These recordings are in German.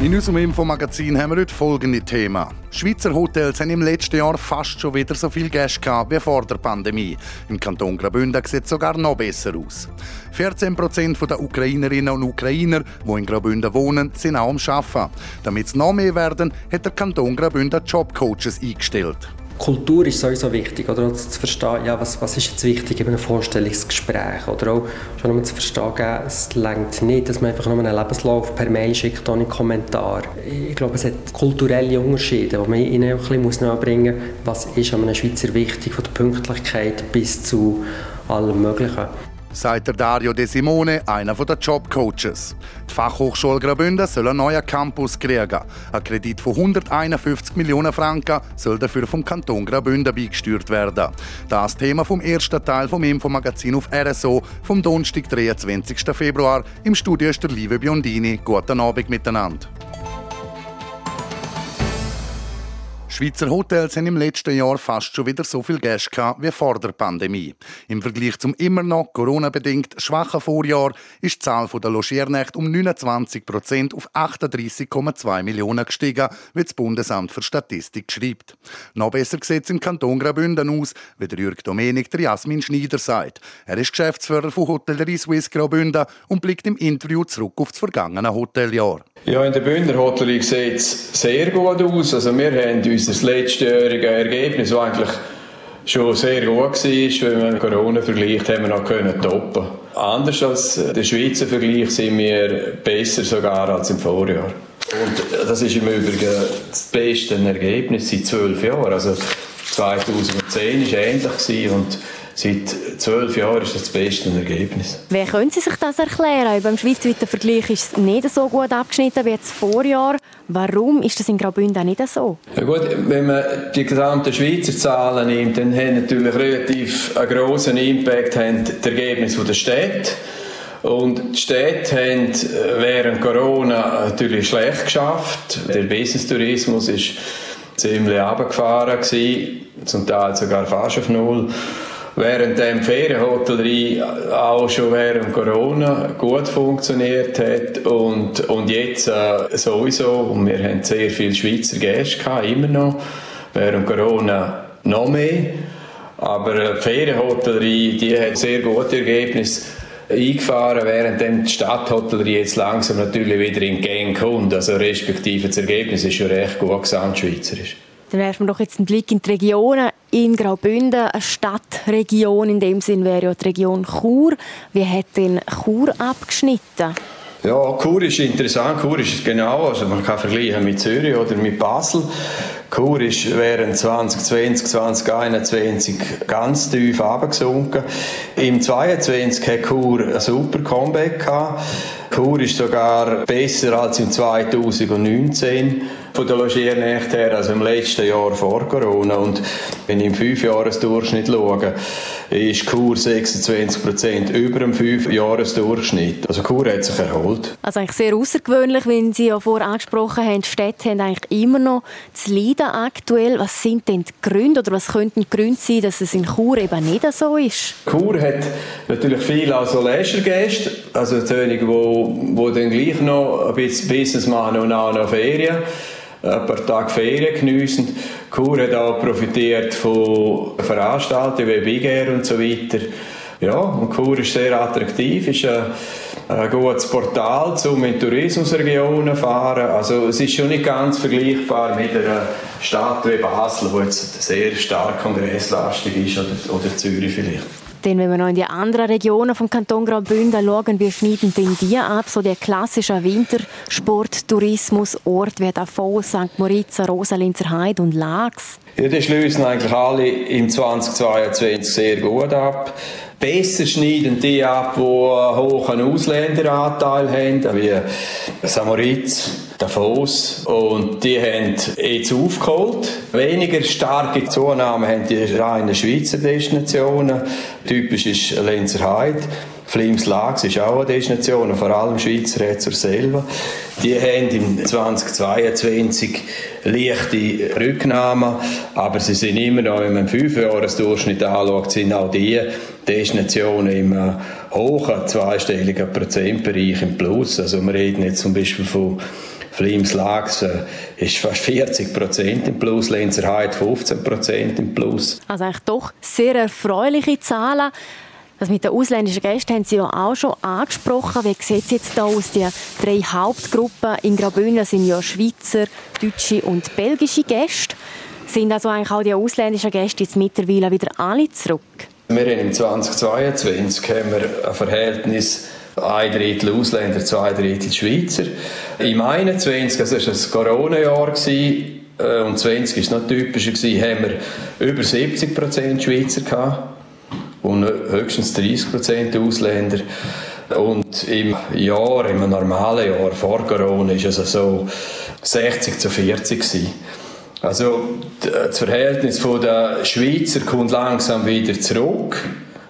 In unserem Infomagazin haben wir heute folgende Themen. Schweizer Hotels haben im letzten Jahr fast schon wieder so viel Gäste gehabt wie vor der Pandemie. Im Kanton Graubünden sieht es sogar noch besser aus. 14 Prozent der Ukrainerinnen und Ukrainer, die in Graubünden wohnen, sind auch am Arbeiten. Damit es noch mehr werden, hat der Kanton Graubünden Jobcoaches eingestellt. Kultur ist sowieso wichtig, oder? Auch zu verstehen, ja, was, was ist jetzt wichtig in einem Vorstellungsgespräch, oder? Auch schon um zu verstehen, es längt nicht, dass man einfach nur einen Lebenslauf per Mail schickt ohne Kommentar. Ich glaube, es hat kulturelle Unterschiede, die man ihnen auch ein bisschen nachbringen muss, was ist an einem Schweizer wichtig, von der Pünktlichkeit bis zu allem Möglichen sagt der Dario De Simone, einer der Jobcoaches. Die Fachhochschule Graubünden soll einen neuen Campus kriegen. Ein Kredit von 151 Millionen Franken soll dafür vom Kanton Graubünden beigesteuert werden. Das Thema vom ersten Teil vom Infomagazin auf RSO vom Donnerstag, 23. Februar. Im Studio ist der liebe Biondini. Guten Abend miteinander. Schweizer Hotels haben im letzten Jahr fast schon wieder so viel Gäste gehabt wie vor der Pandemie. Im Vergleich zum immer noch Corona-bedingt schwachen Vorjahr ist die Zahl der Logiernächte um 29 Prozent auf 38,2 Millionen gestiegen, wie das Bundesamt für Statistik schreibt. Noch besser sieht es im Kanton Graubünden aus, wie der Jürg Domenik der Jasmin Schneider sagt. Er ist Geschäftsführer von Hotellerie Swiss Graubünden und blickt im Interview zurück auf das vergangene Hoteljahr. Ja, in der Bündner Hotellerie sieht es sehr gut aus. Also wir haben unser letztjährige Ergebnis, das eigentlich schon sehr gut war, wenn man Corona vergleicht, haben wir noch können toppen. Anders als der Schweizer Vergleich sind wir besser sogar als im Vorjahr. Und das ist im Übrigen das beste Ergebnis seit zwölf Jahren. Also 2010 war ähnlich und Seit zwölf Jahren ist das das beste Ergebnis. Wie können Sie sich das erklären? Beim schweizweiten Vergleich ist es nicht so gut abgeschnitten wie das Vorjahr. Warum ist das in Graubünden nicht so? Ja gut, wenn man die gesamten Schweizer Zahlen nimmt, dann haben natürlich relativ einen grossen Impact haben die Ergebnisse der Städte. Und die Städte haben während Corona natürlich schlecht geschafft. Der Business-Tourismus ist ziemlich runtergefahren, zum Teil sogar fast auf Null während die Ferienhotellerie auch schon während Corona gut funktioniert hat und, und jetzt äh, sowieso, und wir haben sehr viele Schweizer Gäste gehabt, immer noch, während Corona noch mehr, aber die Ferienhotellerie, die hat sehr gute Ergebnisse eingefahren, während die Stadthotellerie jetzt langsam natürlich wieder in Gang kommt, also respektive das Ergebnis ist schon recht gut gesamtschweizerisch. Dann werfen wir doch jetzt einen Blick in die Regionen. In Graubünden, eine Stadtregion, in dem Sinn wäre ja die Region Chur. Wie hat denn Chur abgeschnitten? Ja, Chur ist interessant. Chur ist genau, also man kann vergleichen mit Zürich oder mit Basel. Chur ist während 2020, 2021 ganz tief abgesunken. Im 2022 hat Chur ein super Comeback gehabt. Chur ist sogar besser als im 2019 von der Logiernächte her, also im letzten Jahr vor Corona. Und wenn ich im Fünfjahresdurchschnitt schaue, ist Chur 26% über dem Fünfjahresdurchschnitt. Also Chur hat sich erholt. Also eigentlich sehr außergewöhnlich, wenn Sie ja vorher angesprochen haben, die Städte haben eigentlich immer noch zu leiden aktuell. Was sind denn die Gründe oder was könnten die Gründe sein, dass es in Chur eben nicht so ist? Chur hat natürlich viele also Leisure-Gäste, also diejenigen, die wo, dann gleich noch ein bisschen Business machen und auch noch Ferien, ein paar Tage Ferien geniessen. Chur hat auch profitiert von Veranstaltungen wie Big Air und so weiter. Ja, und Chur ist sehr attraktiv, ist ein, ein gutes Portal, um in Tourismusregionen zu fahren. Also es ist schon nicht ganz vergleichbar mit einer Stadt wie Basel, wo jetzt sehr stark kongresslastig ist, oder, oder Zürich vielleicht. Denn wenn wir noch in die anderen Regionen vom Kanton Graubünden schauen, wie schneiden denn die ab? So der klassische Wintersporttourismusort wie Davos, St. Moritz, Rosalinzer Heide und Lax. Ja, die schließen eigentlich alle im 2022 sehr gut ab. Besser schneiden die ab, die einen hohen Ausländeranteil haben, wie Samoritz, Davos. Und die haben jetzt aufgeholt. Weniger starke Zunahme haben die reinen Schweizer Destinationen. Typisch ist Lenzerheide. Flims Lags ist auch eine Destination, vor allem Schweizer Rätsel selber. Die haben im 2022 leichte Rücknahmen, aber sie sind immer noch, wenn man fünf Durchschnitt anschaut, sind auch die Destinationen im hohen zweistelligen Prozentbereich im Plus. Also wir reden jetzt zum Beispiel von Flims Lags äh, ist fast 40 Prozent im Plus, Lenzerheide 15 Prozent im Plus. Also eigentlich doch sehr erfreuliche Zahlen. Das mit den ausländischen Gästen haben Sie ja auch schon angesprochen. Wie sieht es jetzt da aus? Die drei Hauptgruppen in Graubünden sind ja Schweizer, deutsche und belgische Gäste. Sind also eigentlich auch die ausländischen Gäste jetzt mittlerweile wieder alle zurück? Wir haben im 2022 haben wir ein Verhältnis ein Drittel Ausländer, zwei Drittel Schweizer. Im 21, also das war ein Corona-Jahr, äh, und 20 war noch typischer, haben wir über 70% Schweizer gehabt und höchstens 30% Ausländer. Und im Jahr, im normalen Jahr vor Corona, war es also so 60 zu 40 gewesen. Also das Verhältnis der Schweizer kommt langsam wieder zurück.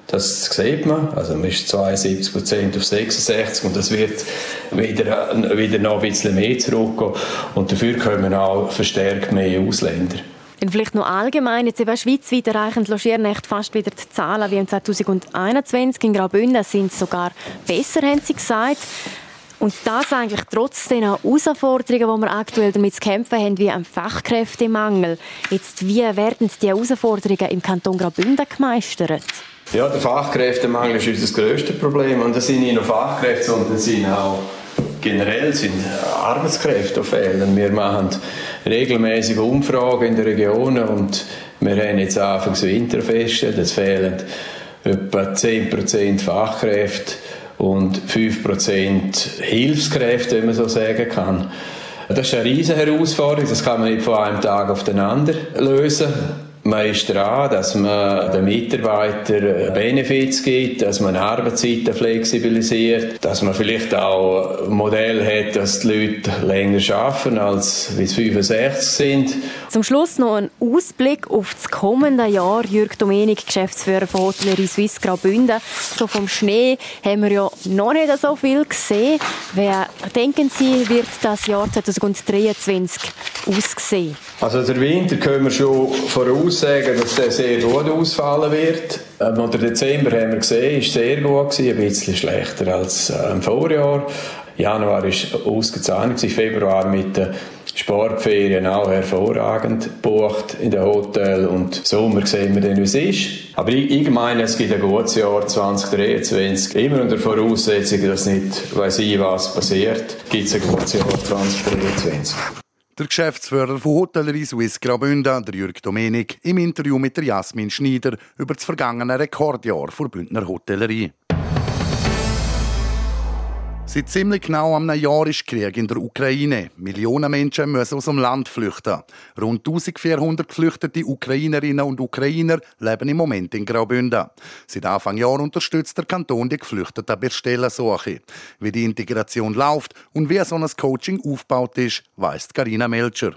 Das sieht man. Also man ist 72 Prozent auf 66 und das wird wieder, wieder noch ein bisschen mehr zurückgehen. Und dafür kommen auch verstärkt mehr Ausländer. Und vielleicht noch allgemein, jetzt eben schweizweit erreichen Logiernächte fast wieder die Zahlen wie im 2021. In Graubünden sind es sogar besser, haben sie gesagt. Und das eigentlich trotz den Herausforderungen, die wir aktuell damit zu kämpfen haben, wie am Fachkräftemangel. Jetzt, wie werden die Herausforderungen im Kanton Graubünden gemeistert? Ja, der Fachkräftemangel ist unser grösstes Problem. Und das sind nicht nur Fachkräfte, sondern sind auch generell sind Arbeitskräfte fehlen. Wir machen regelmäßig Umfragen in den Regionen und wir haben jetzt Anfangs Winter festgestellt, es fehlen etwa 10% Fachkräfte und 5% Hilfskräfte, wenn man so sagen kann. Das ist eine riesige Herausforderung, das kann man nicht von einem Tag auf den anderen lösen. Man ist dran, dass man den Mitarbeitern Benefits gibt, dass man Arbeitszeiten flexibilisiert, dass man vielleicht auch ein Modell hat, dass die Leute länger arbeiten als bis 65 sind. Zum Schluss noch ein Ausblick auf das kommende Jahr. Jürg Domenik, Geschäftsführer von Hotellerie Suisse Graubünden. So vom Schnee haben wir ja noch nicht so viel gesehen. Wer denken Sie, wird das Jahr 2023 aussehen? Also der Winter können wir schon voraussagen, dass der sehr gut ausfallen wird. Ähm, der Dezember haben wir gesehen, ist sehr gut ein bisschen schlechter als äh, im Vorjahr. Januar war ausgezeichnet, Februar mit den Sportferien auch hervorragend gebucht in den Hotel und Sommer sehen wir dann, wie es ist. Aber ich, ich meine, es gibt ein gutes Jahr 2023. Immer unter Voraussetzung, dass nicht weiss ich was passiert, gibt es ein gutes Jahr 2023. Der Geschäftsführer von Hotellerie Suisse Graubünden, der Jürg Domenik, im Interview mit der Jasmin Schneider über das vergangene Rekordjahr der Bündner Hotellerie. Seit ziemlich genau einem Jahr ist Krieg in der Ukraine. Millionen Menschen müssen aus dem Land flüchten. Rund 1400 geflüchtete Ukrainerinnen und Ukrainer leben im Moment in Graubünden. Seit Anfang Jahr unterstützt der Kanton die Geflüchteten bei Stellensuche. Wie die Integration läuft und wie so ein Coaching aufgebaut ist, weiss Karina Melcher.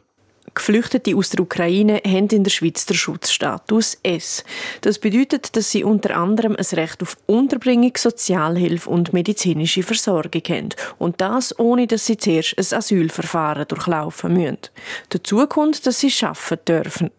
Geflüchtete aus der Ukraine haben in der Schweiz den Schutzstatus S. Das bedeutet, dass sie unter anderem ein Recht auf Unterbringung, Sozialhilfe und medizinische Versorgung haben. Und das, ohne dass sie zuerst ein Asylverfahren durchlaufen müssen. Dazu kommt, dass sie arbeiten dürfen.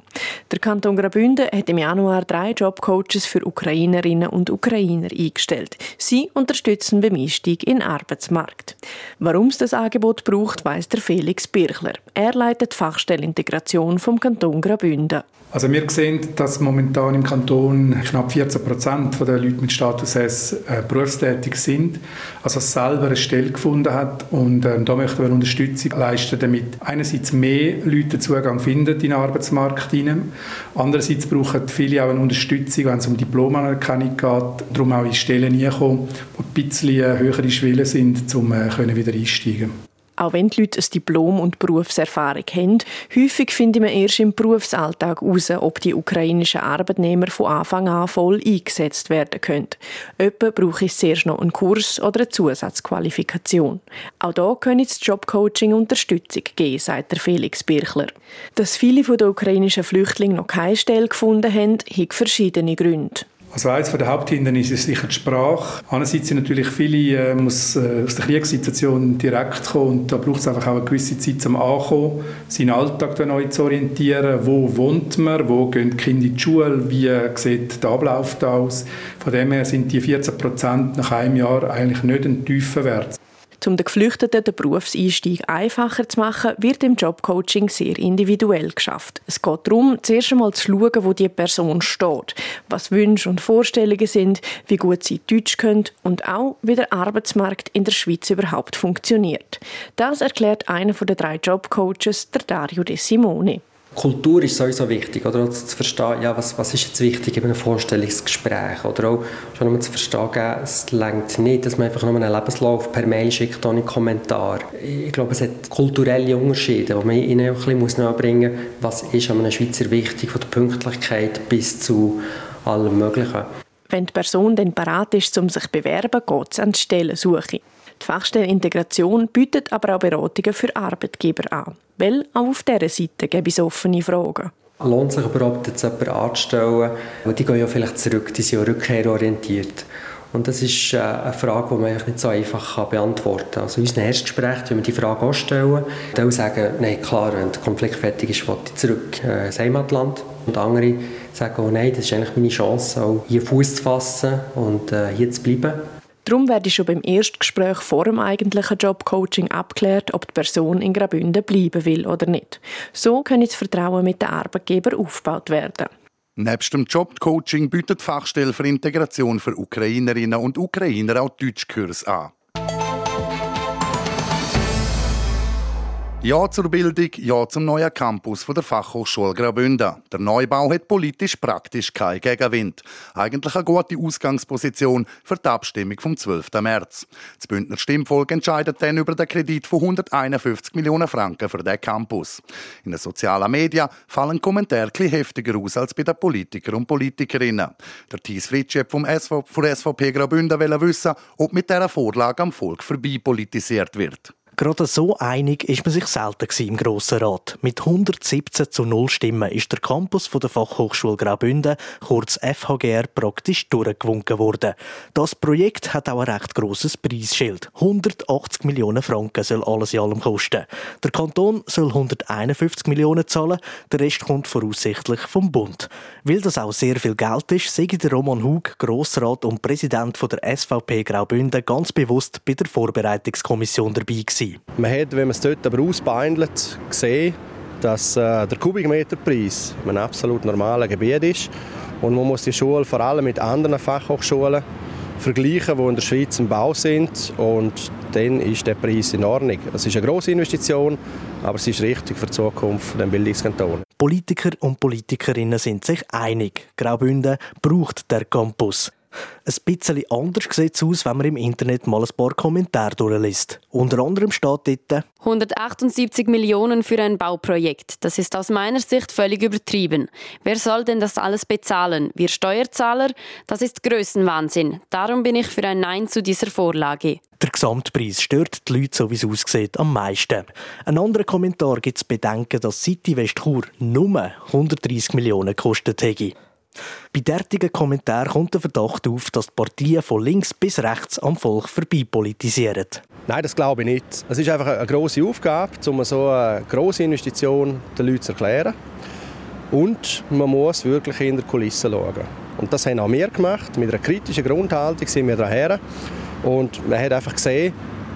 Der Kanton Graubünden hat im Januar drei Jobcoaches für Ukrainerinnen und Ukrainer eingestellt. Sie unterstützen beim Einstieg in den Arbeitsmarkt. Warum es das Angebot braucht, weiss der Felix Birchler. Er leitet Fachstelle Integration vom Kanton Graubünden. Also wir sehen, dass momentan im Kanton knapp 14 Prozent der Leute mit Status S äh, berufstätig sind, also selber eine Stelle gefunden hat und äh, da möchten wir Unterstützung leisten, damit einerseits mehr Leute Zugang finden in den Arbeitsmarkt hinein, andererseits brauchen viele auch eine Unterstützung, wenn es um Diplomanerkennung geht, darum auch in Stellen hineinkommen, die ein bisschen äh, höhere Schwellen sind, um äh, wieder einsteigen auch wenn die Leute ein Diplom und Berufserfahrung haben, häufig findet man erst im Berufsalltag heraus, ob die ukrainischen Arbeitnehmer von Anfang an voll eingesetzt werden können. Jemand brauche ich zuerst noch einen Kurs oder eine Zusatzqualifikation. Auch da können das Jobcoaching Unterstützung geben, sagt der Felix Birchler. Dass viele den ukrainischen Flüchtlingen noch keine Stelle gefunden haben, hat verschiedene Gründe. Also eines der Haupthindernisse ist sicher die Sprache. Einerseits sind natürlich viele äh, muss äh, aus der Kriegssituation direkt kommen und da braucht es einfach auch eine gewisse Zeit zum Ankommen, seinen Alltag neu zu orientieren. Wo wohnt man? Wo gehen die Kinder in die Schule? Wie sieht der Ablauf da aus? Von dem her sind die 14 Prozent nach einem Jahr eigentlich nicht ein tiefer Wert. Um den Geflüchteten den Berufseinstieg einfacher zu machen, wird im Jobcoaching sehr individuell geschafft. Es geht darum, zuerst einmal zu schauen, wo die Person steht, was Wünsche und Vorstellungen sind, wie gut sie Deutsch können und auch, wie der Arbeitsmarkt in der Schweiz überhaupt funktioniert. Das erklärt einer der drei Jobcoaches, der Dario De Simone. Kultur ist sowieso wichtig, oder zu verstehen, ja, was, was ist jetzt wichtig in einem Vorstellungsgespräch, oder auch schon um zu verstehen, es längt nicht, dass man einfach nur einen Lebenslauf per Mail schickt ohne Kommentar. Ich glaube, es hat kulturelle Unterschiede, wo man ihnen ein bisschen nachbringen muss, was ist an einem Schweizer wichtig, von der Pünktlichkeit bis zu allem Möglichen. Wenn die Person dann bereit ist, um sich zu bewerben, geht es an die Stellensuche. Die Fachstelle Integration bietet aber auch Beratungen für Arbeitgeber an. Weil auch auf dieser Seite gibt es offene Fragen. Lohnt sich überhaupt jetzt jemanden anzustellen? Weil die gehen ja vielleicht zurück, die sind ja rückkehrorientiert. Und das ist äh, eine Frage, die man nicht so einfach beantworten kann. Also in unserem Erstgespräch, wenn wir die Frage auch stellen, dann sagen, nein, klar, wenn der Konflikt fertig ist, will ich zurück äh, ins Heimatland. Und andere sagen, oh nein, das ist eigentlich meine Chance, auch hier Fuß zu fassen und äh, hier zu bleiben. Darum werde schon beim Erstgespräch vor dem eigentlichen Jobcoaching abgeklärt, ob die Person in Graubünden bleiben will oder nicht. So kann das Vertrauen mit den Arbeitgeber aufgebaut werden. Nebst dem Jobcoaching bietet die Fachstelle für Integration für Ukrainerinnen und Ukrainer auch Deutschkurs an. Ja zur Bildung, ja zum neuen Campus der Fachhochschule Graubünden. Der Neubau hat politisch praktisch keinen Gegenwind. Eigentlich eine gute Ausgangsposition für die Abstimmung vom 12. März. Das Bündner Stimmvolk entscheidet dann über den Kredit von 151 Millionen Franken für den Campus. In den sozialen Medien fallen Kommentare etwas heftiger aus als bei den Politikern und Politikerinnen. Der Thies Fritschep vom SV, von SVP Graubünden will wissen, ob mit dieser Vorlage am Volk vorbei politisiert wird. Gerade so einig ist man sich selten im Grossen Rat. Mit 117 zu 0 Stimmen ist der Campus der Fachhochschule Graubünden, kurz FHGR, praktisch durchgewunken worden. Das Projekt hat auch ein recht grosses Preisschild. 180 Millionen Franken soll alles in allem kosten. Der Kanton soll 151 Millionen zahlen, der Rest kommt voraussichtlich vom Bund. Weil das auch sehr viel Geld ist, sage der Roman Hug, Grossrat und Präsident der SVP Graubünden, ganz bewusst bei der Vorbereitungskommission dabei gewesen sein. Man hat, wenn man es dort aber ausbeindelt, gesehen, dass äh, der Kubikmeterpreis in einem absolut normalen Gebiet ist. Und man muss die Schule vor allem mit anderen Fachhochschulen vergleichen, die in der Schweiz im Bau sind. Und dann ist der Preis in Ordnung. Es ist eine grosse Investition, aber es ist richtig für die Zukunft des Bildungskantons. Politiker und Politikerinnen sind sich einig. Graubünden braucht der Campus. Ein bisschen anders sieht es aus, wenn man im Internet mal ein paar Kommentare durchliest. Unter anderem steht dort 178 Millionen für ein Bauprojekt. Das ist aus meiner Sicht völlig übertrieben. Wer soll denn das alles bezahlen? Wir Steuerzahler? Das ist Größenwahnsinn. Darum bin ich für ein Nein zu dieser Vorlage. Der Gesamtpreis stört die Leute, so wie es aussieht, am meisten. Ein anderer Kommentar gibt es Bedenken, dass City Westchur nur 130 Millionen gekostet hätte. Bei derartigen Kommentaren kommt der Verdacht auf, dass die Partien von links bis rechts am Volk vorbei politisieren. Nein, das glaube ich nicht. Es ist einfach eine grosse Aufgabe, um so eine grosse Investition den Leuten zu erklären. Und man muss wirklich in der Kulisse schauen. Und das haben auch wir gemacht. Mit einer kritischen Grundhaltung sind wir daher. Und man hat einfach gesehen,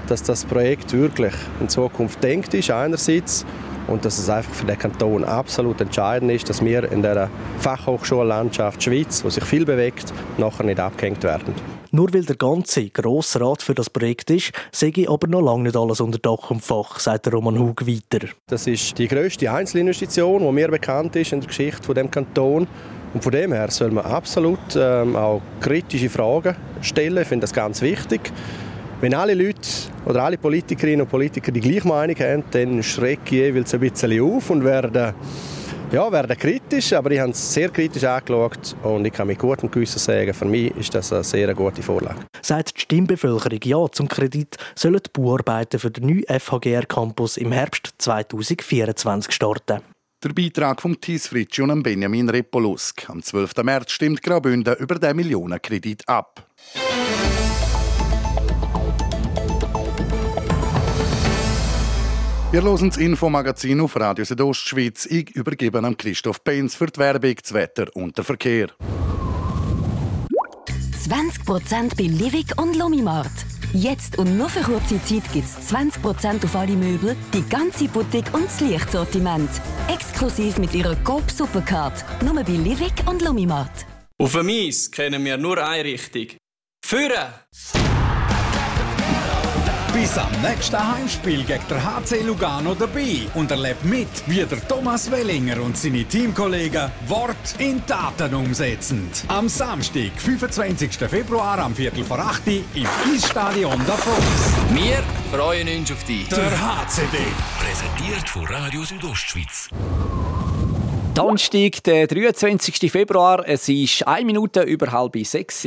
dass das Projekt wirklich in Zukunft denkt ist, einerseits und dass es einfach für den Kanton absolut entscheidend ist, dass wir in der Fachhochschullandschaft Schweiz, wo sich viel bewegt, nachher nicht abgehängt werden. Nur weil der ganze grosse Rat für das Projekt ist, sehe ich aber noch lange nicht alles unter Dach und Fach, sagt Roman Hug weiter. Das ist die grösste Einzelinvestition, die mir bekannt ist in der Geschichte von dem Kanton. Und von dem her soll man absolut ähm, auch kritische Fragen stellen. Ich finde das ganz wichtig. Wenn alle Leute oder alle Politikerinnen und Politiker die gleiche Meinung haben, dann schrecke ich jeweils ein bisschen auf und werde, ja, werde kritisch. Aber ich habe es sehr kritisch angeschaut und ich kann mit gutem Gewissen sagen, für mich ist das eine sehr gute Vorlage. Seit die Stimmbevölkerung Ja zum Kredit, sollen die Bauarbeiten für den neuen FHGR-Campus im Herbst 2024 starten. Der Beitrag von Thies Fritschi und Benjamin Repolusk. Am 12. März stimmt Graubünden über den Millionenkredit ab. Wir hören das Infomagazin auf Radio Südostschweiz. Ich übergebe an Christoph Penz für die Werbung, das Wetter und den Verkehr. 20% bei Livik und Lomimart. Jetzt und nur für kurze Zeit gibt es 20% auf alle Möbel, die ganze Boutique und das Lichtsortiment. Exklusiv mit ihrer Coop Supercard. Nur bei Livik und Lomimart. Auf dem Eis kennen wir nur eine Richtung. Führen! Bis am nächsten Heimspiel gegen der HC Lugano dabei und erlebt mit, wie der Thomas Wellinger und seine Teamkollegen Wort in Taten umsetzen. Am Samstag, 25. Februar am Viertel vor 8 Uhr im Eisstadion Davos. Wir freuen uns auf dich. Der HCD. Präsentiert von Radio Südostschweiz. Donnerstag, der 23. Februar. Es ist eine Minute über halb sechs.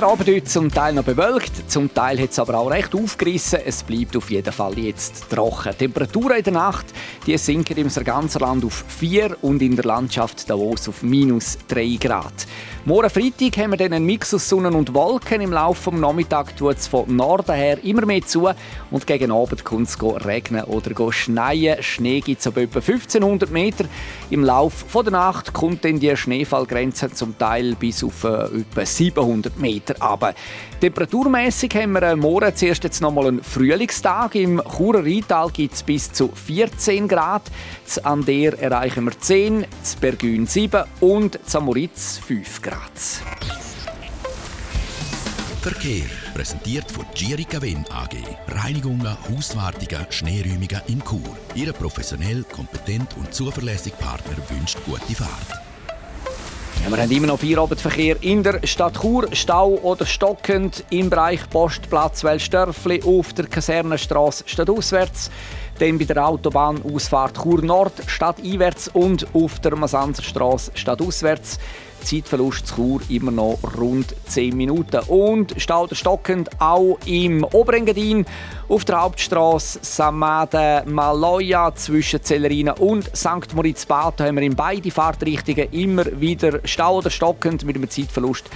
Abend heute zum Teil noch bewölkt, zum Teil hat es aber auch recht aufgerissen. Es bleibt auf jeden Fall jetzt trocken. Die Temperaturen in der Nacht die sinken im ganzen Land auf 4 und in der Landschaft Davos auf minus 3 Grad. Morgen Freitag haben wir dann einen Mix aus Sonne und Wolken. Im Laufe des Nachmittags tut es von Norden her immer mehr zu und gegen Abend kommt es regnen oder schneien. Schnee gibt es ab etwa 1500 Meter. Im Laufe der Nacht kommt dann die Schneefallgrenze zum Teil bis auf äh, etwa 700 Meter. Aber temperaturmäßig haben wir morgen zuerst jetzt nochmal einen Frühlingstag. Im Churer Rheintal gibt es bis zu 14 Grad. Z Ander erreichen wir 10, z Bergün 7 und z Moritz 5 Grad. Verkehr präsentiert von Girica Wen AG. Reinigungen, Hauswartungen, Schneeräumungen in Chur. Ihre professionell, kompetent und zuverlässige Partner wünscht gute Fahrt. Wir haben immer noch Feierabendverkehr in der Stadt Chur, Stau oder stockend im Bereich Postplatz Wellstörfli auf der Kasernenstraße stadtauswärts, dann bei der Autobahnausfahrt Chur Nord stadteinwärts und auf der Masanzerstraße stadtauswärts. Zeitverlust zu Chur immer noch rund 10 Minuten. Und Stau der stockend auch im Oberengadin auf der Hauptstraße Samade Maloja zwischen Zellerina und St. Moritz Bad haben wir in beide Fahrtrichtungen immer wieder Stau oder stockend mit einem Zeitverlust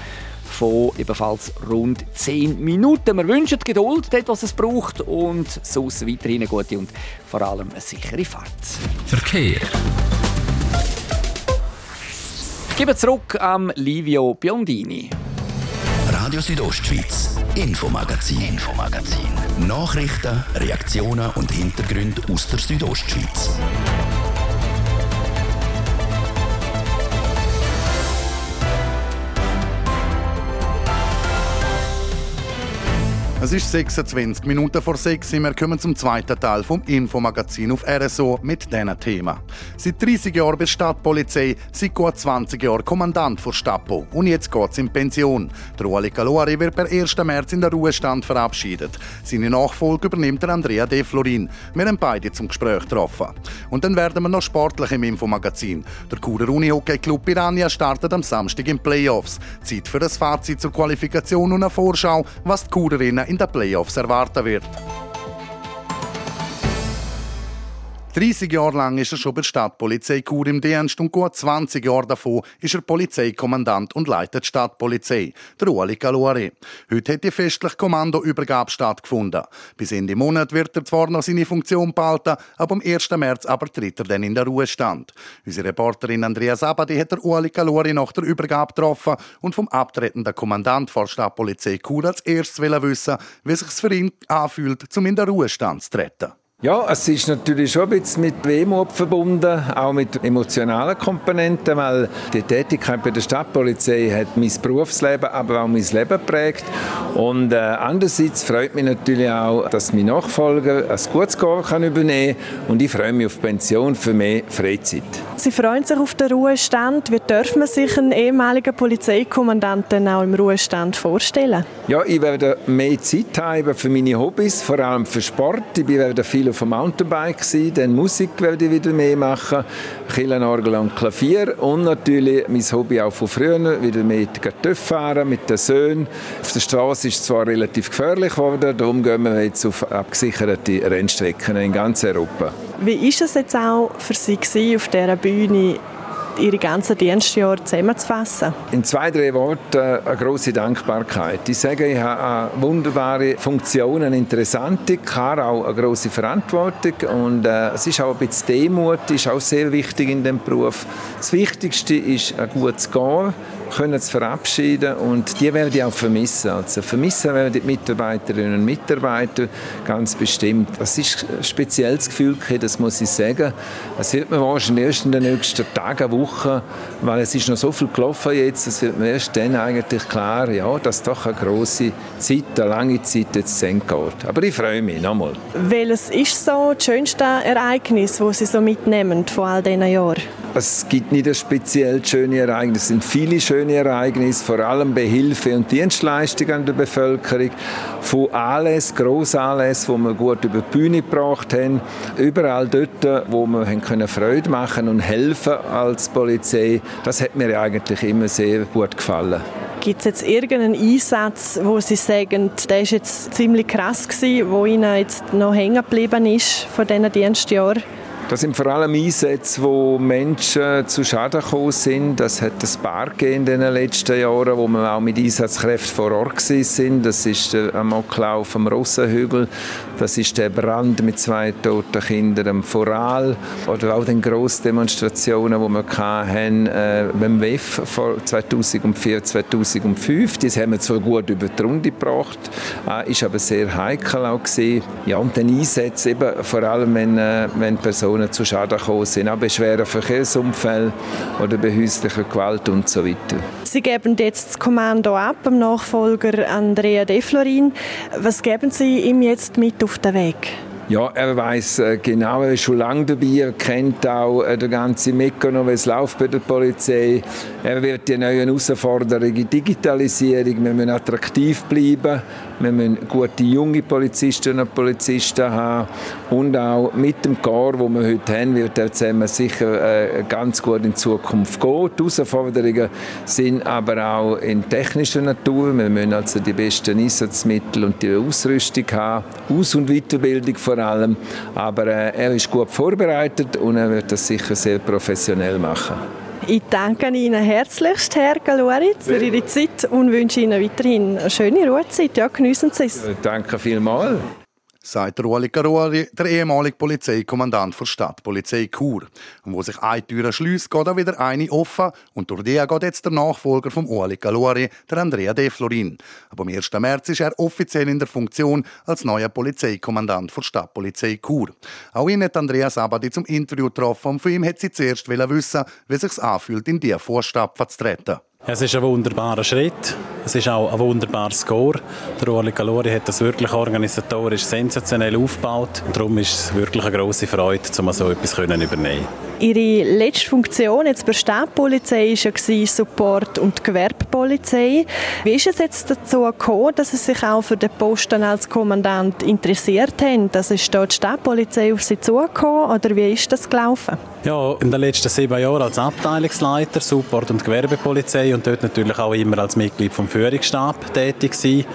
von ebenfalls rund 10 Minuten. Wir wünschen Geduld, dort, was es braucht und sonst weiterhin eine gute und vor allem eine sichere Fahrt. Verkehr. Ich gebe zurück am Livio Biondini. Radio Südostschweiz, Infomagazin, Infomagazin. Nachrichten, Reaktionen und Hintergründe aus der Südostschweiz. Es ist 26 Minuten vor 6 Wir kommen zum zweiten Teil vom Infomagazin auf RSO mit diesem Thema. Seit 30 Jahren bei Stadtpolizei, seit gut 20 Jahren Kommandant der Stapo. Und jetzt geht es in Pension. Der Ueli Calori wird per 1. März in den Ruhestand verabschiedet. Seine Nachfolge übernimmt der Andrea De Florin. Wir haben beide zum Gespräch getroffen. Und dann werden wir noch sportlich im Infomagazin. Der Churer Unihockey Club Piranha startet am Samstag in Playoffs. Zeit für das Fazit zur Qualifikation und eine Vorschau, was die Churerinnen in den Playoffs erwarten wird. 30 Jahre lang ist er schon bei der Stadtpolizei Chur im Dienst und gut 20 Jahre davon ist er Polizeikommandant und leitet die Stadtpolizei, der Ueli Caluari. Heute hat die festliche Kommandoübergabe stattgefunden. Bis Ende Monat wird er zwar noch seine Funktion behalten, aber am 1. März aber tritt er dann in den Ruhestand. Unsere Reporterin Andrea Sabadi hat der Ueli Caluari nach der Übergabe getroffen und vom abtretenden Kommandant der Stadtpolizei Chur als erstes wissen, wie es sich für ihn anfühlt, um in den Ruhestand zu treten. Ja, es ist natürlich schon ein bisschen mit Wehmut verbunden, auch mit emotionalen Komponenten, weil die Tätigkeit bei der Stadtpolizei hat mein Berufsleben, aber auch mein Leben geprägt. Und äh, andererseits freut mich natürlich auch, dass mein Nachfolger ein gutes kann übernehmen kann und ich freue mich auf Pension für mehr Freizeit. Sie freuen sich auf den Ruhestand. Wie darf man sich einen ehemaligen Polizeikommandanten auch im Ruhestand vorstellen? Ja, ich werde mehr Zeit haben für meine Hobbys, vor allem für Sport. Ich werde viel auf dem Mountainbike sein, dann Musik werde ich wieder mehr machen, Kirchenorgel und Klavier und natürlich mein Hobby auch von früher, wieder mit TÜV fahren, mit den Söhnen. Auf der Straße ist es zwar relativ gefährlich geworden, darum gehen wir jetzt auf abgesicherte Rennstrecken in ganz Europa. Wie ist es jetzt auch für Sie gewesen, auf dieser Bühne Ihre ganzen Dienstjahre zusammenzufassen? In zwei, drei Worten eine große Dankbarkeit. Ich sage, ich habe eine wunderbare Funktion, eine interessante, klar auch eine große Verantwortung und äh, es ist auch ein bisschen Demut, ist auch sehr wichtig in dem Beruf. Das Wichtigste ist ein gutes Gehen, können zu verabschieden und die werde ich auch vermissen. Also vermissen werden die Mitarbeiterinnen und Mitarbeiter ganz bestimmt. Das ist ein spezielles Gefühl, das muss ich sagen. Das wird mir wahrscheinlich erst in den nächsten Tagen, Wochen, weil es ist noch so viel gelaufen jetzt, es wird mir erst dann eigentlich klar, ja, dass doch eine große Zeit, eine lange Zeit jetzt zu Ende geht. Aber ich freue mich nochmal. Welches ist so das schönste Ereignis, das Sie so mitnehmen von all diesen Jahren? Es gibt nicht ein speziell schöne Ereignis, es sind viele schöne Ereignisse, vor allem bei Hilfe und Dienstleistung an der Bevölkerung, von Anlässen, Grossanlässen, wo wir gut über die Bühne gebracht haben, überall dort, wo wir können Freude machen und helfen als Polizei, das hat mir eigentlich immer sehr gut gefallen. Gibt es jetzt irgendeinen Einsatz, wo Sie sagen, der ist jetzt ziemlich krass gewesen, wo Ihnen jetzt noch hängen geblieben ist von diesen Dienstjahren? Das sind vor allem Einsätze, wo Menschen zu Schaden gekommen sind. Das hat ein paar in den letzten Jahren, wo wir auch mit Einsatzkräften vor Ort sind. Das ist der Amoklauf am Rossenhügel. Das ist der Brand mit zwei toten Kindern am Foral. Oder auch den Grossdemonstrationen, die wir hatten, äh, beim WEF vor 2004, 2005. Die haben wir zwar gut über die Runde gebracht, äh, ist aber sehr heikel auch gewesen. Ja, und den Einsätzen eben, vor allem wenn, äh, wenn Personen Personen zu Schaden gekommen sind, auch bei schweren Verkehrsunfällen oder bei häuslicher Gewalt und so weiter. Sie geben jetzt das Kommando ab, dem Nachfolger Andrea Deflorin. Was geben Sie ihm jetzt mit auf den Weg? Ja, er weiß äh, genau, er ist schon lange dabei, er kennt auch äh, den ganzen Mechanismus, wie es läuft bei der Polizei. Er wird die neuen Herausforderungen, Digitalisierung, wir müssen attraktiv bleiben, wir müssen gute junge Polizistinnen und Polizisten haben und auch mit dem Chor, wo wir heute haben, wird er zusammen sicher äh, ganz gut in Zukunft gehen. Die Herausforderungen sind aber auch in technischer Natur. Wir müssen also die besten Einsatzmittel und die Ausrüstung haben, Aus- und Weiterbildung vor allem. Aber äh, er ist gut vorbereitet und er wird das sicher sehr professionell machen. Ich danke Ihnen herzlichst, Herr Galuri, für Ihre Zeit und wünsche Ihnen weiterhin eine schöne Ruhezeit. Ja, geniessen Sie es. Danke vielmals sagt Ueli Caruari, der ehemalige Polizeikommandant der Stadtpolizei Chur. Und wo sich eine Tür schließt, geht auch wieder eine offen und durch die geht jetzt der Nachfolger von Ueli Caruari, der Andrea De Florin. Aber am 1. März ist er offiziell in der Funktion als neuer Polizeikommandant der Stadtpolizei Chur. Auch ihn hat Andrea Sabadi zum Interview getroffen und von ihm hat sie zuerst wissen, wie es sich anfühlt, in diese Vorstapfen zu treten. Es ist ein wunderbarer Schritt. Es ist auch ein wunderbarer Score. Der Ueli Galori hat das wirklich organisatorisch sensationell aufgebaut. Darum ist es wirklich eine grosse Freude, um so etwas zu übernehmen. Ihre letzte Funktion jetzt bei der Stadtpolizei war Support und Gewerbepolizei. Wie ist es jetzt dazu gekommen, dass Sie sich auch für den Posten als Kommandant interessiert haben? Das ist da die Stadtpolizei auf Sie zugekommen oder wie ist das gelaufen? Ja, in den letzten sieben Jahren als Abteilungsleiter Support und Gewerbepolizei und dort natürlich auch immer als Mitglied vom Führungsstab tätig gewesen.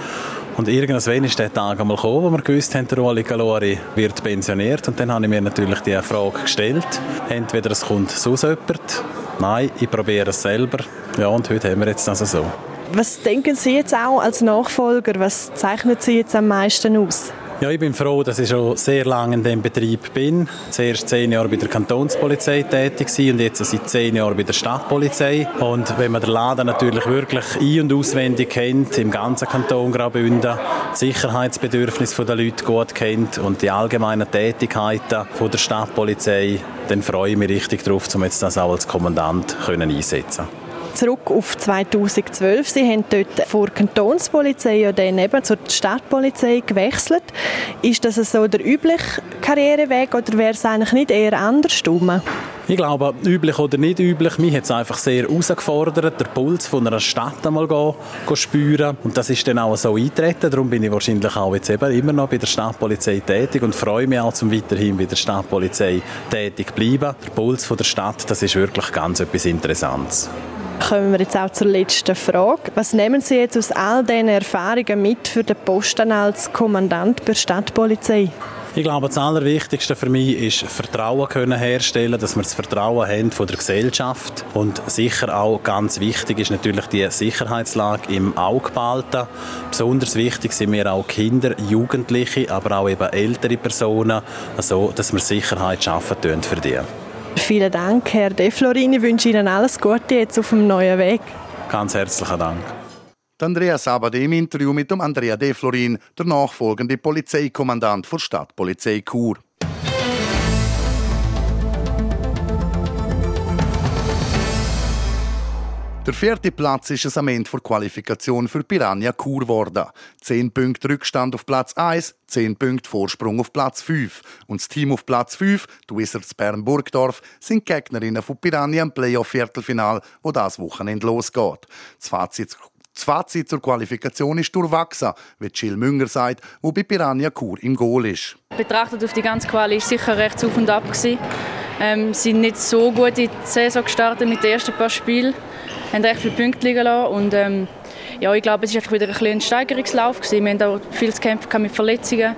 Und irgendwann ist der Tag einmal gekommen, wo wir gewusst haben, der Ueli Galori wird pensioniert. Und dann habe ich mir natürlich die Frage gestellt. Entweder es kommt sonst jemand, nein, ich probiere es selber. Ja, und heute haben wir jetzt also so. Was denken Sie jetzt auch als Nachfolger? Was zeichnet Sie jetzt am meisten aus? Ja, ich bin froh, dass ich schon sehr lange in diesem Betrieb bin. Zuerst zehn Jahre bei der Kantonspolizei tätig und jetzt seit zehn Jahren bei der Stadtpolizei. Und wenn man den Laden natürlich wirklich ein- und auswendig kennt, im ganzen Kanton Graubünden, das Sicherheitsbedürfnis der Leute gut kennt und die allgemeinen Tätigkeiten der Stadtpolizei, dann freue ich mich richtig darauf, um jetzt das auch als Kommandant einsetzen können zurück auf 2012. Sie haben dort vor Kantonspolizei ja dann eben zur Stadtpolizei gewechselt. Ist das so der übliche Karriereweg oder wäre es eigentlich nicht eher andersrum? Ich glaube, üblich oder nicht üblich, mich hat es einfach sehr herausgefordert, den Puls von einer Stadt einmal gehen, gehen spüren. Und das ist dann auch so eingetreten. Darum bin ich wahrscheinlich auch jetzt eben immer noch bei der Stadtpolizei tätig und freue mich auch, zum weiterhin bei der Stadtpolizei tätig bleiben. Der Puls von der Stadt, das ist wirklich ganz etwas Interessantes. Kommen wir jetzt auch zur letzten Frage. Was nehmen Sie jetzt aus all diesen Erfahrungen mit für den Posten als Kommandant der Stadtpolizei? Ich glaube, das Allerwichtigste für mich ist Vertrauen können herstellen, dass wir das Vertrauen haben von der Gesellschaft und sicher auch ganz wichtig ist natürlich die Sicherheitslage im Auge behalten. Besonders wichtig sind mir auch Kinder, Jugendliche, aber auch eben ältere Personen, also dass wir Sicherheit schaffen für die. Vielen Dank, Herr De Florini. Ich wünsche Ihnen alles Gute jetzt auf dem neuen Weg. Ganz herzlichen Dank. Andrea Sabade im Interview mit dem Andrea De Florin, der nachfolgende Polizeikommandant der Stadtpolizei Chur. Der vierte Platz ist es am Ende der Qualifikation für Piranha Chur geworden. Zehn Punkte Rückstand auf Platz 1, zehn Punkte Vorsprung auf Platz 5. Und das Team auf Platz 5, die Wizards Bern-Burgdorf, sind Gegnerinnen von Piranha im Playoff-Viertelfinal, wo das Wochenende losgeht. Das Fazit das Fazit zur Qualifikation ist durchwachsen, wie Jill Münger sagt, wo bei Piranha Chur im Goal ist. Betrachtet auf die ganze Quali ist sicher recht auf und ab gewesen. Ähm, sind nicht so gut in die Saison gestartet mit den ersten paar Spielen, haben recht viele Punkte liegen lassen und ähm, ja, ich glaube, es war einfach wieder ein, ein Steigerungslauf. Gewesen. Wir haben auch viel zu kämpfen mit Verletzungen.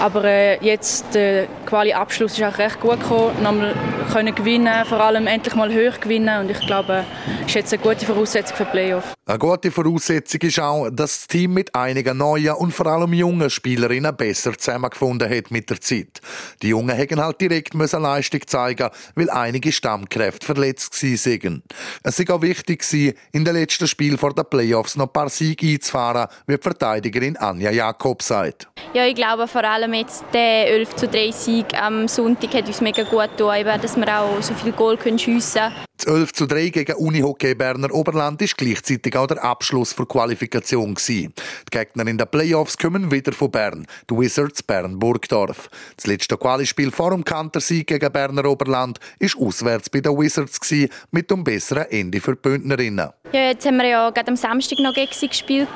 Aber äh, jetzt der Quali-Abschluss ist auch recht gut gekommen. Nochmal können gewinnen, vor allem endlich mal hoch gewinnen. Und ich glaube, das ist jetzt eine gute Voraussetzung für Playoff. Eine gute Voraussetzung ist auch, dass das Team mit einigen neuen und vor allem jungen Spielerinnen besser zusammengefunden hat mit der Zeit. Die Jungen hätten halt direkt müssen Leistung zeigen, weil einige Stammkräfte verletzt waren. Es war auch wichtig, in den letzten Spielen vor den Playoffs noch ein paar Siege einzufahren, wie die Verteidigerin Anja Jakob sagt. Ja, ich glaube vor allem jetzt der 11 zu 3 Sieg am Sonntag hat uns mega gut getan, dass wir auch so viel Goal schiessen können. Das 11 zu 3 gegen Unihockey Berner Oberland ist gleichzeitig auch der Abschluss für Qualifikation gewesen. Die Gegner in den Playoffs kommen wieder von Bern, die Wizards Bern Burgdorf. Das letzte Qualispiel vor dem Kantersieg gegen Berner Oberland ist auswärts bei den Wizards gewesen, mit dem besseren Ende für die Bündnerinnen. Ja, jetzt haben wir ja gerade am Samstag noch gegen sie gespielt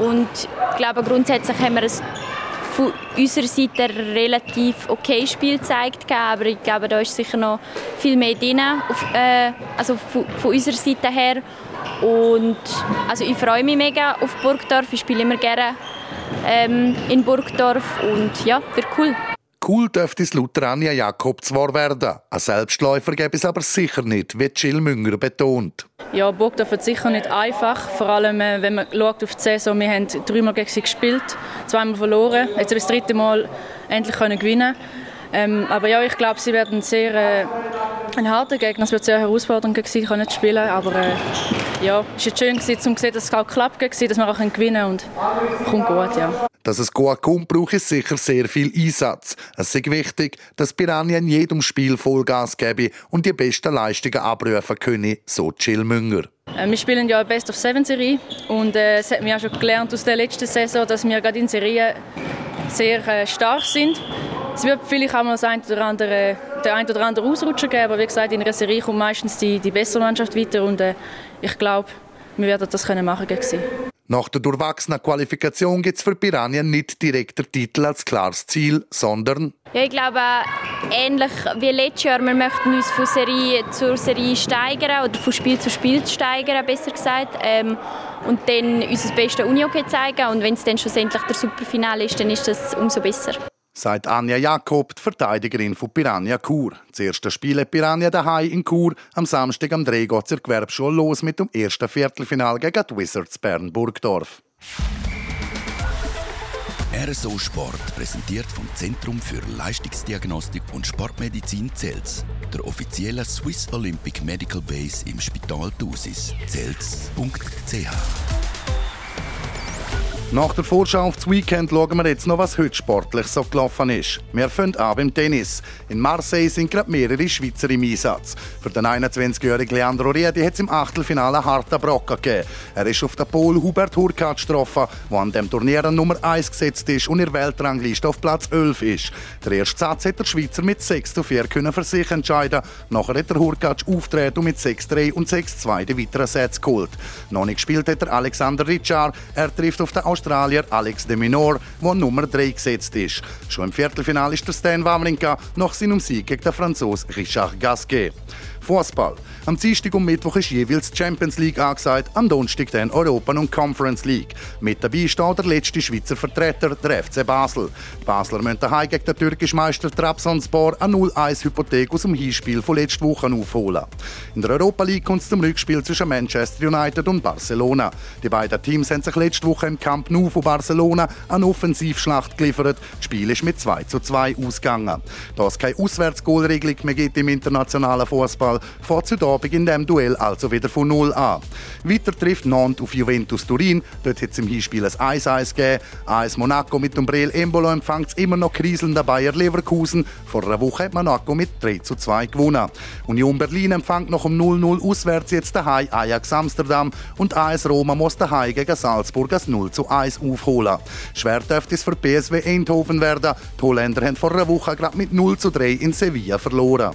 und ich glaube grundsätzlich haben wir ein von unserer Seite ein relativ okay Spiel gezeigt, aber ich glaube, da ist sicher noch viel mehr drin, auf, äh, also von, von, unserer Seite her. Und also ich freue mich mega auf Burgdorf, ich spiele immer gerne ähm, in Burgdorf und ja, wird cool. Cool dürfte es laut Anja Jakob zwar werden. Ein Selbstläufer gäbe es aber sicher nicht, wie Jill Münger betont. Ja, Burgdorf wird sicher nicht einfach. Vor allem, äh, wenn man schaut auf die Saison. Wir haben dreimal gegen sie gespielt, zweimal verloren. Jetzt das dritte Mal endlich können gewinnen ähm, aber ja, ich glaube, sie werden sehr äh, ein harter Gegner. Es wird sehr herausfordernd gegen sie können spielen. Aber äh, ja, es war schön gewesen, um zu sehen, dass es auch klappt, dass wir auch gewinnen können. Und kommt gut, ja. Dass es gut kommt, braucht es sicher sehr viel Einsatz. Es ist wichtig, dass Piranha in jedem Spiel Vollgas gebe und die besten Leistungen abrufen können, so Jill Münger. Äh, wir spielen ja eine Best of Seven Serie und äh, hat mir schon gelernt aus der letzten Saison, dass wir gerade in Serien sehr äh, stark sind. Es wird vielleicht auch mal ein oder andere, der ein oder andere Ausrutscher geben, aber wie gesagt, in einer Serie kommt meistens die, die bessere Mannschaft weiter und äh, ich glaube, wir werden das können machen gegen sie. Nach der durchwachsenen Qualifikation gibt es für Piranha nicht direkt den Titel als klares Ziel, sondern... Ja, ich glaube, ähnlich wie letztes Jahr, wir möchten uns von Serie zu Serie steigern oder von Spiel zu Spiel steigern, besser gesagt. Ähm, und dann unser bestes Unihockey zeigen und wenn es dann schlussendlich der Superfinale ist, dann ist das umso besser sagt Anja Jakob, die Verteidigerin von Piranha Chur. Das erste Spiel hat Piranha daheim in Chur. Am Samstag am Dreh geht es Gewerbeschule los mit dem ersten Viertelfinal gegen die Wizards Bern Burgdorf. RSO Sport präsentiert vom Zentrum für Leistungsdiagnostik und Sportmedizin Zels, der offiziellen Swiss Olympic Medical Base im Spital Thusis. Zels.ch Nach der Vorschau auf das Weekend schauen wir jetzt noch, was heute sportlich so gelaufen ist. Wir fangen an beim Tennis. In Marseille sind gerade mehrere Schweizer im Einsatz. Für den 21-jährigen Leandro Riedi hat es im Achtelfinale harten Brocken gegeben. Er ist auf den Pol Hubert Hurkacz getroffen, der an dem Turnier an Nummer 1 gesetzt ist und in der Weltrangliste auf Platz 11 ist. Der erste Satz hat der Schweizer mit 6 zu 4 können für sich entscheiden. Nachher hat der Hurkacz auftreten und mit 6-3 und 6-2 die weiteren Sätze geholt. Noch nicht gespielt hat der Alexander Richard. Er trifft auf den Australier Alex de Minor, der Nummer 3 gesetzt ist. Schon im Viertelfinale ist der Stan Wawrinka nach seinem Sieg gegen den Franzosen Richard Gasquet. Fußball. Am Dienstag und Mittwoch ist jeweils die Champions League angesagt, am Donnerstag dann Europa und Conference League. Mit dabei steht der letzte Schweizer Vertreter, der FC Basel. Die Basler müssen daheim gegen den türkischen Meister Trabzonspor eine 0-1-Hypothek aus dem Hinspiel von letzter Woche aufholen. In der Europa League kommt es zum Rückspiel zwischen Manchester United und Barcelona. Die beiden Teams haben sich letzte Woche im Camp Nou von Barcelona eine Offensivschlacht geliefert. Das Spiel ist mit 2 zu 2 ausgegangen. Da es keine Auswärtsgoalregelung mehr gibt im internationalen Fußball, fährt Südabend in diesem Duell also wieder von 0 an. Weiter trifft Nantes auf Juventus Turin. Dort hat es im Hinspiel ein 1-1 gegeben. AS Monaco mit Umbrel Embolo empfängt immer noch kriselnder Bayer Leverkusen. Vor einer Woche hat Monaco mit 3 zu 2 gewonnen. Union Berlin empfängt noch um 0-0 auswärts jetzt daheim Ajax Amsterdam und AS Roma muss daheim gegen Salzburg als 0 zu 1 aufholen. Schwer dürfte es für PSW Eindhoven werden. Die Holländer haben vor einer Woche gerade mit 0 zu 3 in Sevilla verloren.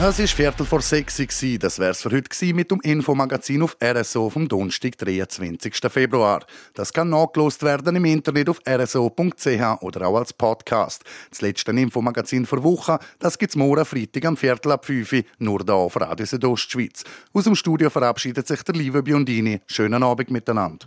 Es war Viertel vor sechs. Das wäre es für heute mit dem Infomagazin auf RSO vom Donnerstag, 23. Februar. Das kann nachgelost werden im Internet auf rso.ch oder auch als Podcast. Das letzte Infomagazin für Woche, das gibt es morgen Freitag am Viertel ab 5 Uhr, nur hier auf Radio Südostschweiz. Aus dem Studio verabschiedet sich der liebe Biondini. Schönen Abend miteinander.